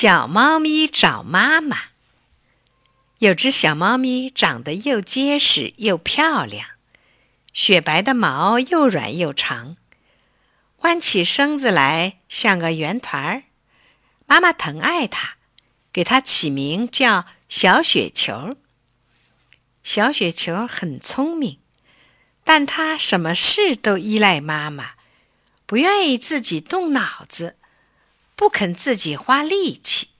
小猫咪找妈妈。有只小猫咪长得又结实又漂亮，雪白的毛又软又长，弯起身子来像个圆团儿。妈妈疼爱它，给它起名叫小雪球。小雪球很聪明，但它什么事都依赖妈妈，不愿意自己动脑子。不肯自己花力气。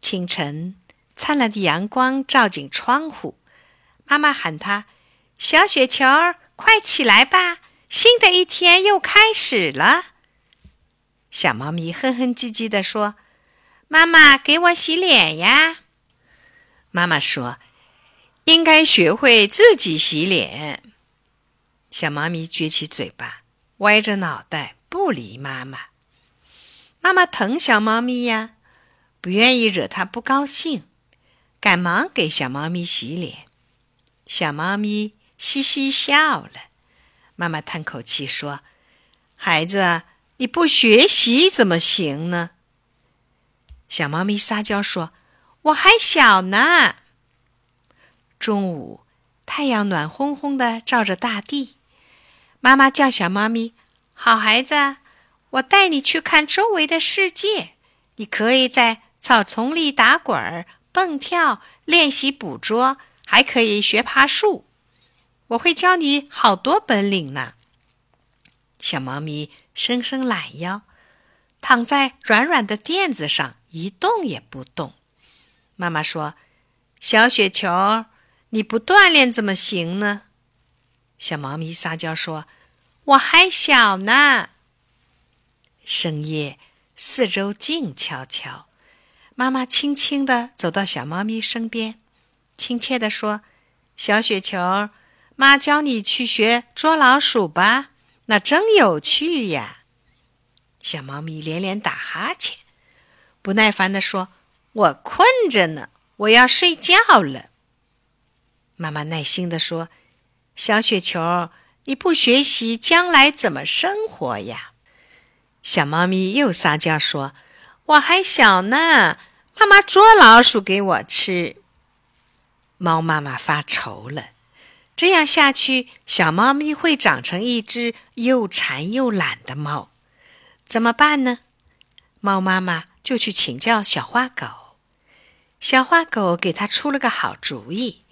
清晨，灿烂的阳光照进窗户，妈妈喊他：“小雪球，快起来吧，新的一天又开始了。”小猫咪哼哼唧唧地说：“妈妈，给我洗脸呀。”妈妈说：“应该学会自己洗脸。”小猫咪撅起嘴巴，歪着脑袋，不理妈妈。妈妈疼小猫咪呀，不愿意惹它不高兴，赶忙给小猫咪洗脸。小猫咪嘻嘻笑了。妈妈叹口气说：“孩子，你不学习怎么行呢？”小猫咪撒娇说：“我还小呢。”中午，太阳暖烘烘的照着大地。妈妈叫小猫咪：“好孩子。”我带你去看周围的世界。你可以在草丛里打滚儿、蹦跳，练习捕捉，还可以学爬树。我会教你好多本领呢。小猫咪伸伸懒腰，躺在软软的垫子上，一动也不动。妈妈说：“小雪球，你不锻炼怎么行呢？”小猫咪撒娇说：“我还小呢。”深夜，四周静悄悄。妈妈轻轻地走到小猫咪身边，亲切地说：“小雪球，妈教你去学捉老鼠吧，那真有趣呀。”小猫咪连连打哈欠，不耐烦地说：“我困着呢，我要睡觉了。”妈妈耐心地说：“小雪球，你不学习，将来怎么生活呀？”小猫咪又撒娇说：“我还小呢，妈妈捉老鼠给我吃。”猫妈妈发愁了，这样下去，小猫咪会长成一只又馋又懒的猫，怎么办呢？猫妈妈就去请教小花狗，小花狗给它出了个好主意。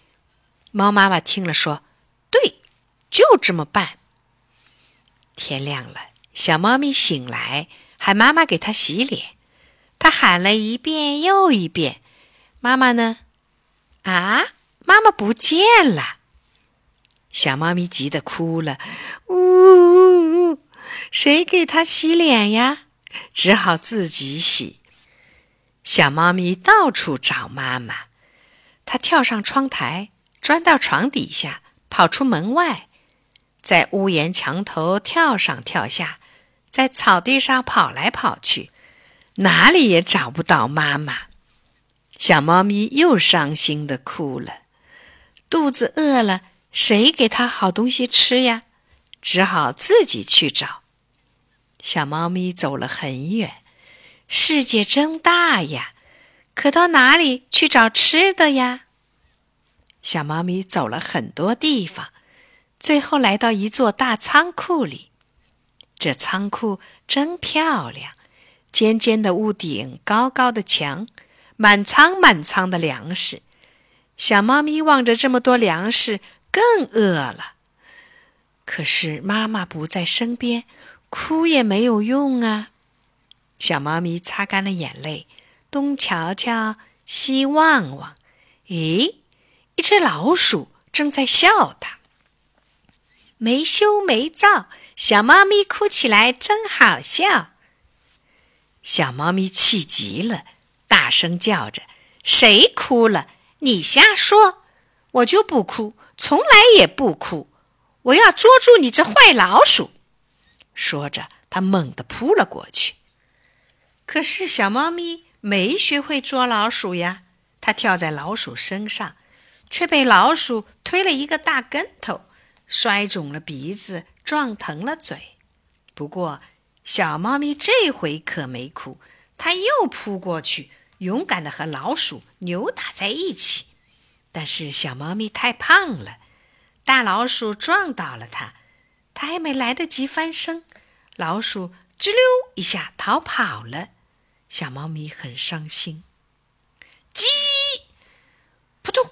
猫妈妈听了说：“对，就这么办。”天亮了。小猫咪醒来，喊妈妈给它洗脸。它喊了一遍又一遍：“妈妈呢？啊，妈妈不见了！”小猫咪急得哭了：“呜呜呜！谁给它洗脸呀？”只好自己洗。小猫咪到处找妈妈，它跳上窗台，钻到床底下，跑出门外，在屋檐墙头跳上跳下。在草地上跑来跑去，哪里也找不到妈妈。小猫咪又伤心的哭了，肚子饿了，谁给它好东西吃呀？只好自己去找。小猫咪走了很远，世界真大呀，可到哪里去找吃的呀？小猫咪走了很多地方，最后来到一座大仓库里。这仓库真漂亮，尖尖的屋顶，高高的墙，满仓满仓的粮食。小猫咪望着这么多粮食，更饿了。可是妈妈不在身边，哭也没有用啊。小猫咪擦干了眼泪，东瞧瞧，西望望，咦，一只老鼠正在笑它。没羞没臊，小猫咪哭起来真好笑。小猫咪气急了，大声叫着：“谁哭了？你瞎说！我就不哭，从来也不哭！我要捉住你这坏老鼠！”说着，它猛地扑了过去。可是小猫咪没学会捉老鼠呀，它跳在老鼠身上，却被老鼠推了一个大跟头。摔肿了鼻子，撞疼了嘴。不过，小猫咪这回可没哭，它又扑过去，勇敢的和老鼠扭打在一起。但是小猫咪太胖了，大老鼠撞倒了它，它还没来得及翻身，老鼠吱溜一下逃跑了。小猫咪很伤心。叽，扑通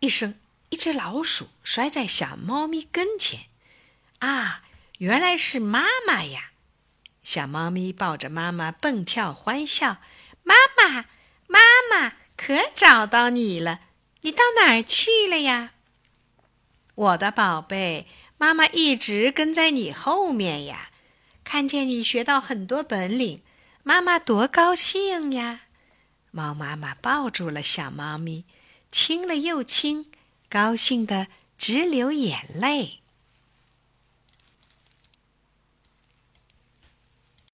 一声，一只老鼠摔在小猫咪跟前。啊，原来是妈妈呀！小猫咪抱着妈妈蹦跳欢笑。妈妈，妈妈，可找到你了！你到哪儿去了呀？我的宝贝，妈妈一直跟在你后面呀。看见你学到很多本领，妈妈多高兴呀！猫妈妈抱住了小猫咪，亲了又亲，高兴的直流眼泪。